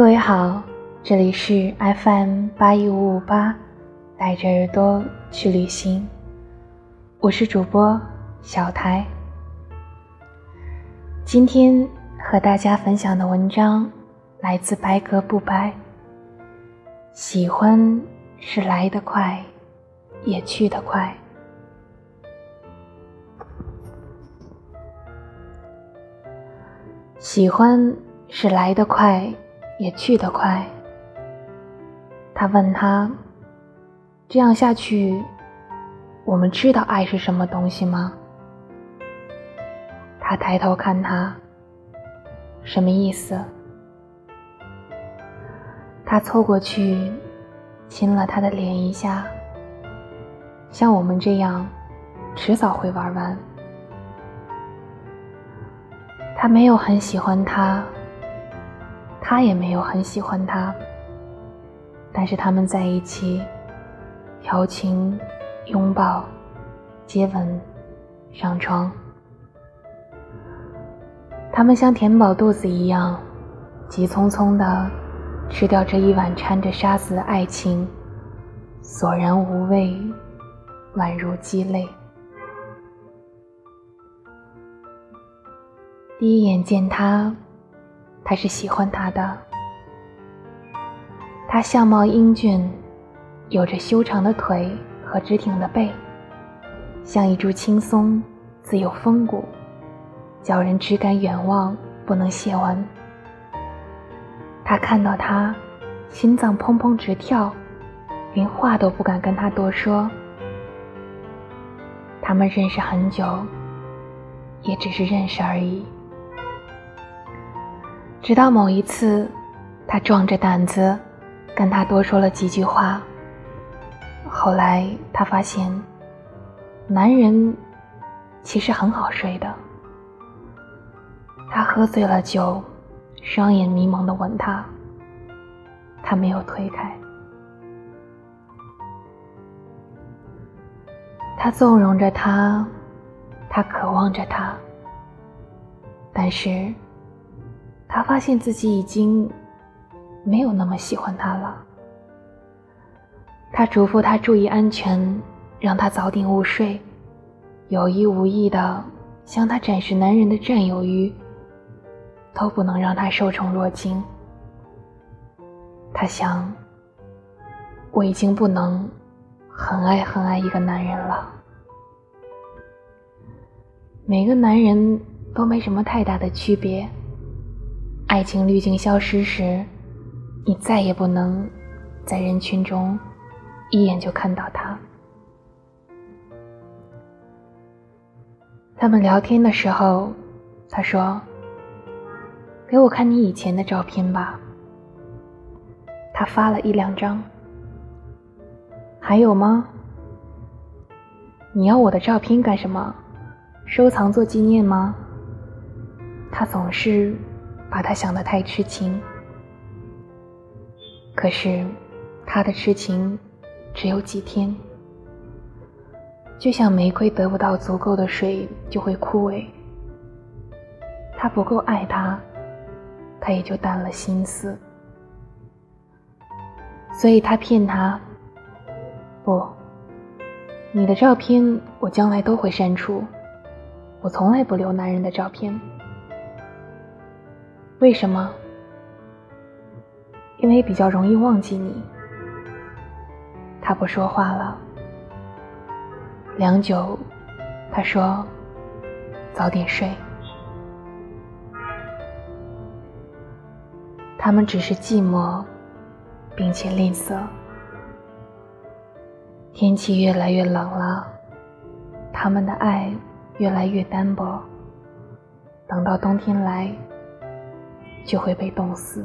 各位好，这里是 FM 八一五五八，带着耳朵去旅行，我是主播小台。今天和大家分享的文章来自白格不白。喜欢是来得快，也去得快。喜欢是来得快，也去得快。他问他：“这样下去，我们知道爱是什么东西吗？”他抬头看他，什么意思？他凑过去，亲了他的脸一下。像我们这样，迟早会玩完。他没有很喜欢他，他也没有很喜欢他。但是他们在一起，调情、拥抱、接吻、上床。他们像填饱肚子一样，急匆匆的吃掉这一碗掺着沙子的爱情，索然无味，宛如鸡肋。第一眼见他，他是喜欢他的。他相貌英俊，有着修长的腿和直挺的背，像一株青松，自有风骨，叫人只敢远望，不能亵玩。他看到他，心脏砰砰直跳，连话都不敢跟他多说。他们认识很久，也只是认识而已。直到某一次，他壮着胆子跟他多说了几句话。后来他发现，男人其实很好睡的。他喝醉了酒，双眼迷蒙的吻她，他没有推开。他纵容着他，他渴望着他，但是。他发现自己已经没有那么喜欢他了。他嘱咐他注意安全，让他早点午睡，有意无意的向他展示男人的占有欲，都不能让他受宠若惊。他想，我已经不能很爱很爱一个男人了。每个男人都没什么太大的区别。爱情滤镜消失时，你再也不能在人群中一眼就看到他。他们聊天的时候，他说：“给我看你以前的照片吧。”他发了一两张。还有吗？你要我的照片干什么？收藏做纪念吗？他总是。把他想得太痴情，可是他的痴情只有几天，就像玫瑰得不到足够的水就会枯萎。他不够爱他，他也就淡了心思，所以他骗他。不，你的照片我将来都会删除，我从来不留男人的照片。为什么？因为比较容易忘记你。他不说话了。良久，他说：“早点睡。”他们只是寂寞，并且吝啬。天气越来越冷了，他们的爱越来越单薄。等到冬天来。就会被冻死。